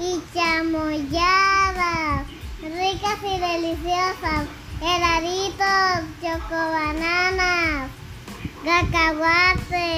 y chamoyadas, ricas y deliciosas, heladitos, chocobananas, cacahuates,